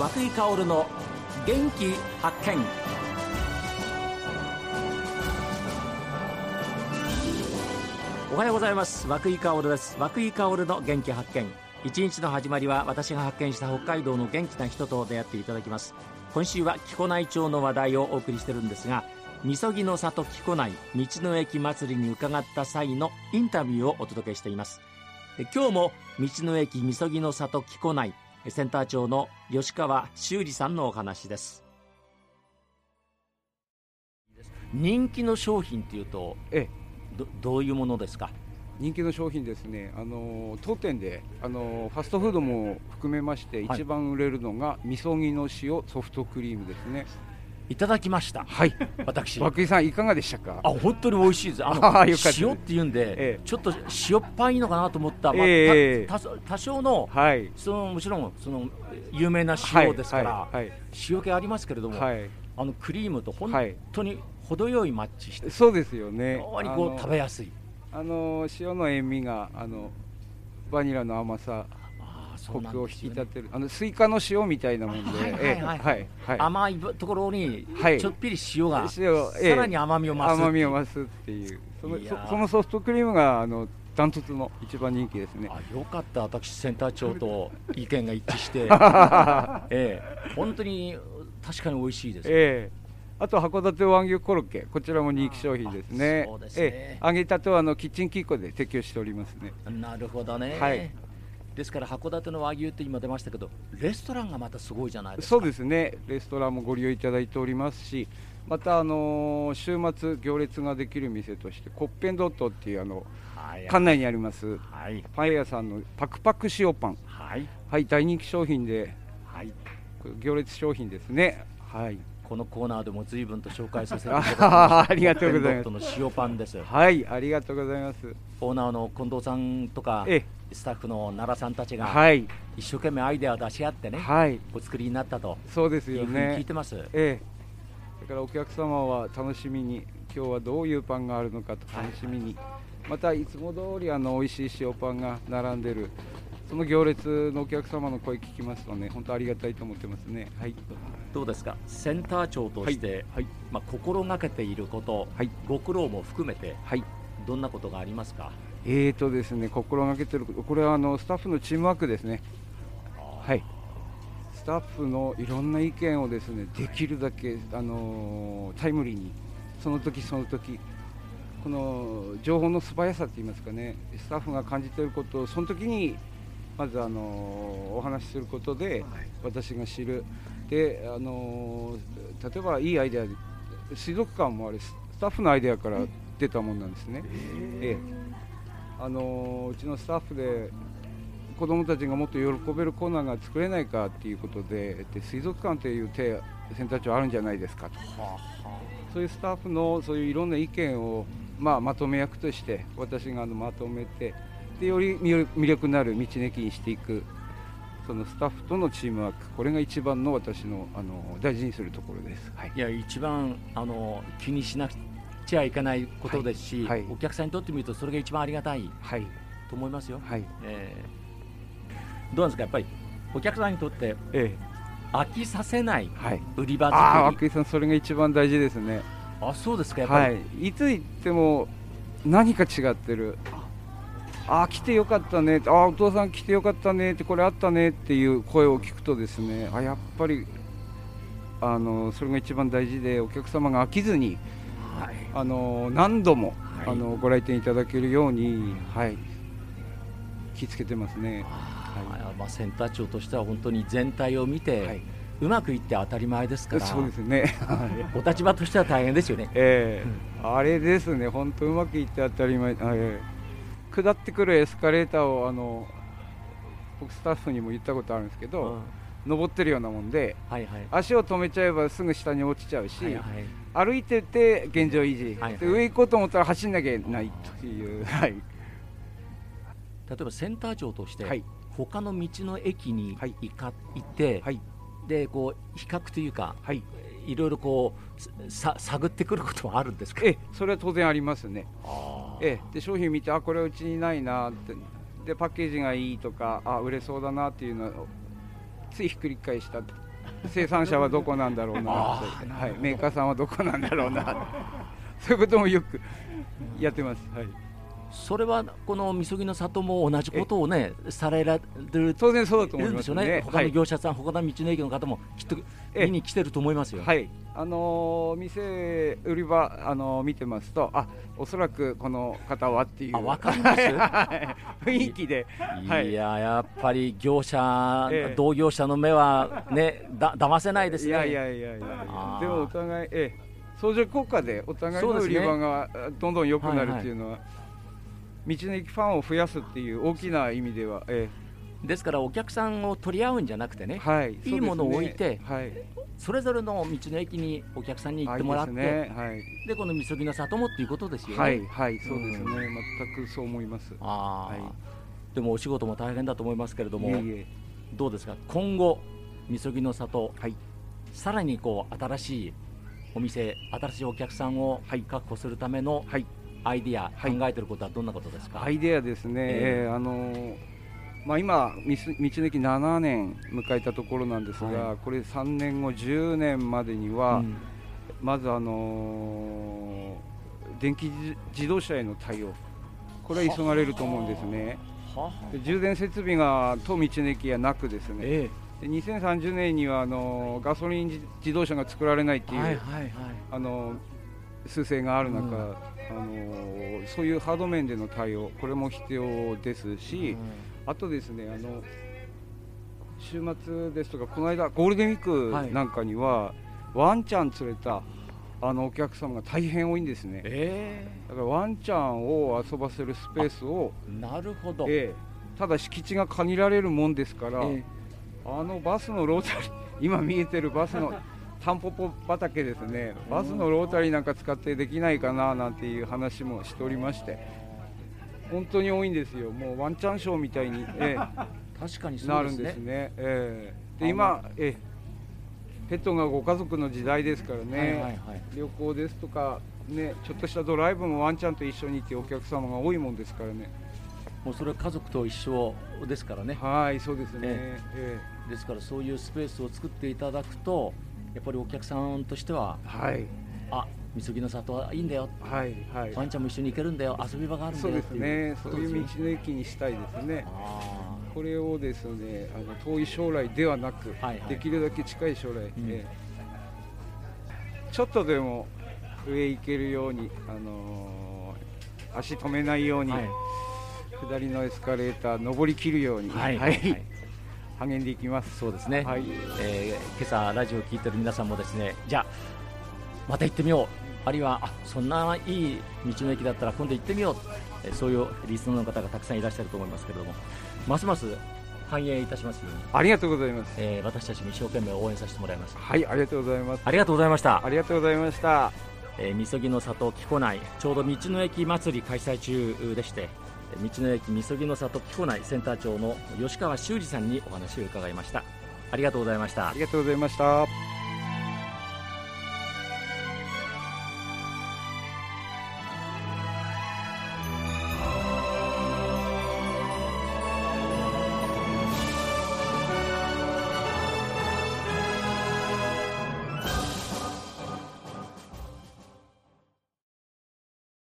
和井薫の元気発見。おはようございます。和井薫です。和久井薫の元気発見。一日の始まりは私が発見した北海道の元気な人と出会っていただきます。今週は木古内町の話題をお送りしてるんですがみそぎの里木古内道の駅祭りに伺った際のインタビューをお届けしています。今日も道の駅みそぎの里木古内センター長の吉川修理さんのお話です。人気の商品っていうと、ええ、どどういうものですか？人気の商品ですね、あの当店であのファストフードも含めまして、一番売れるのがみそぎの塩ソフトクリームですね。いただきました。はい。私。涌井さんいかがでしたか？あ、本当に美味しいです。あの塩って言うんで、ええ、ちょっと塩っぱいのかなと思った。まあ、え多多少の、はい、そのもちろんその有名な塩ですから、はいはい、塩気ありますけれども、はい、あのクリームと本当に程よいマッチして、そうですよね。非常にこう食べやすい。あの塩の塩味があのバニラの甘さコクを引き立てる、あのスイカの塩みたいなもんで、甘いところにちょっぴり塩が、さらに甘みを増す甘みを増すっていう。そのそのソフトクリームがあのダントツの一番人気ですね。あよかった私センター長と 意見が一致して、ええ、本当に確かに美味しいです、ええ。あと函館和牛コロッケ、こちらも人気商品ですね。そうですね。え揚げたてはあのキッチンキッコで提供しておりますね。なるほどね。はい。ですから函館の和牛って今出ましたけど、レストランがまたすごいじゃないですか。そうですね。レストランもご利用いただいておりますし、またあの週末行列ができる店としてコッペンドットっていうあの、はい、館内にあります、はい、パン屋さんのパクパク塩パン、はい、はい、大人気商品で、はい、行列商品ですね。はい。このコーナーでも随分と紹介させていただきま ありがとうございます。の塩パンです。はい、ありがとうございます。オーナーの近藤さんとか、スタッフの奈良さんたちが、はい、一生懸命アイデアを出し合ってね、はい、お作りになったと。そうですよね。聞いてます。ええ。だからお客様は楽しみに、今日はどういうパンがあるのかと楽しみに。またいつも通りあの美味しい塩パンが並んでるその行列のお客様の声聞きますとね、本当ありがたいと思ってますね。はい。どうですか、センター長として、はい、はい、まあ心がけていること、はい、ご苦労も含めて、はい、どんなことがありますか？えーとですね、心がけてるこれはあのスタッフのチームワークですね。はい。スタッフのいろんな意見をですね、できるだけあのタイムリーに、その時その時。この情報の素早さといいますかね、スタッフが感じていることをその時にまずあのお話しすることで私が知るであの例えばいいアイデア水族館もあれスタッフのアイデアから出たもんなんですね、ええあのうちのスタッフで子どもたちがもっと喜べるコーナーが作れないかっていうことでで水族館という手選択肢あるんじゃないですかと、そういうスタッフのそういういろんな意見を、まあ、まとめ役として私があのまとめてでより魅力のある道の駅にしていくそのスタッフとのチームワークこれが一番の私のあの大事にするところです、はい、いや一番あの気にしなくちゃいけないことですし、はい。はい、お客さんにとってみるとそれが一番ありがたい、はい、と思いますよ、はい。えー、どうなんですか？やっぱりお客さんにとって、ええ、飽きさせない売り場作り、ああ涌井さんそれが一番大事ですね。あそうですか？やっぱり、はい、いつ行っても何か違ってる。あ来てよかったね。あお父さん来てよかったねってこれあったねっていう声を聞くとですねあやっぱりあのそれが一番大事でお客様が飽きずに、はい、あの何度も、はい、あのご来店いただけるように、はい、気付けてますね、はい、まあ、センター長としては本当に全体を見て、はい、うまくいって当たり前ですから。そうですね。お立場としては大変ですよね、えー、うん、あれですね本当うまくいって当たり前、えー下ってくるエスカレーターをあの僕スタッフにも言ったことあるんですけど、うん、登ってるようなもんで、はいはい、足を止めちゃえばすぐ下に落ちちゃうし、はいはい、歩いてて現状維持、はいはい、上行こうと思ったら走んなきゃいけないという、はい、例えばセンター長として、はい、他の道の駅に行か、行って、はい、でこう比較というか、はい、いろいろこうさ探ってくることはあるんですか？えそれは当然ありますね。えで商品見てあこれうちにないなって。でパッケージがいいとかあ売れそうだなっていうのをついひっくり返した生産者はどこなんだろうなあはい、メーカーさんはどこなんだろうなそういうこともよくやってます、はい、それはこのみそぎの里も同じことをねされられる当然そうだと思いいるんですよね、ね。他の業者さん、他の道の駅の方もきっとええ。見に来てると思いますよ。はい、あのー店売り場、あのー見てますと、あおそらくこの方はっていう、あわかります？はい。雰囲気で、はい。いややっぱり業者、ええ。同業者の目はねだ騙せないですね。いやいやいやいやでもお互い、ええ、相乗効果でお互いの売り場があどんどん良くなるっていうのは、道の駅ファンを増やすっていう大きな意味では、えですからお客さんを取り合うんじゃなくてね、え、はい、いいものを置いてねはい、それぞれの道の駅にお客さんに行ってもらって、あいいですね、はい。でこのみそぎの里もっていうことですよね。はい、はい、そうですね、うん全くそう思います。あーはでもお仕事も大変だと思いますけれども、いえいえ。どうですか、今後、みそぎの里、はい。さらにこう新しいお店、新しいお客さんを確保するためのはい、アイディア、はい。考えてることはどんなことですか？アイデアですね、ええ。えーあのーまあ、今、道の駅7年迎えたところなんですが、はこれ3年後、10年までには、うん。まず、あのー電気自自動車への対応、これは急がれると思うんですね。充電設備が当道の駅はなくですね、えで2030年にはあのーガソリン自自動車が作られないっていう、えはいはいはい。あの数勢がある中、うんあのそういうハード面での対応、これも必要ですし、あとですね、あの週末ですとか、この間、ゴールデンウィークなんかには、ワンちゃん連れたあのお客様が大変多いんですね、えだからワンちゃんを遊ばせるスペースを、えなるほど。ええただ敷地が限られるもんですから、え。あのバスのロータリー、今見えてるバスのタンポポ畑ですね、バスのロータリーなんか使ってできないかななんていう話もしておりまして、本当に多いんですよ、もうワンチャンショーみたいに、え 確かにえそなるんですね。ね。ええであ今、ええペットがご家族の時代ですからね、はいはいはい。旅行ですとか、ね、ちょっとしたドライブもワンちゃんと一緒に行ってお客様が多いもんですからね。もうそれは家族と一緒ですからね。はい、そうですね。えええですからそういうスペースを作っていただくと、やっぱりお客さんとしては、はい、あ、みそぎの里はいいんだよ。はい、はい。ワンちゃんも一緒に行けるんだよ、遊び場があるんだそうよっていうですね。こそういう道の駅にしたいですね。あこれをですね、あの遠い将来ではなく、はいはい。できるだけ近い将来、んええちょっとでも上行けるように、あのー足止めないように、ーはい。下りのエスカレーター登りきるように、はい。はい。はい励んでいきます。そうですね、はい。えー今朝ラジオを聞いてる皆さんもですねじゃあまた行ってみよう。あるいはあそんないい道の駅だったら今度行ってみよう、えーそういうリスナーの方がたくさんいらっしゃると思いますけれども。ますます繁栄いたしますように、ありがとうございます。えー私たちも一生懸命応援させてもらいます。はい、ありがとうございます。ありがとうございました。ありがとうございました。えー、みそぎの里木古内。ちょうど道の駅祭り開催中でしてえー道の駅みそぎの里木古内センター長の吉川修二さんにお話を伺いましたありがとうございましたありがとうございました。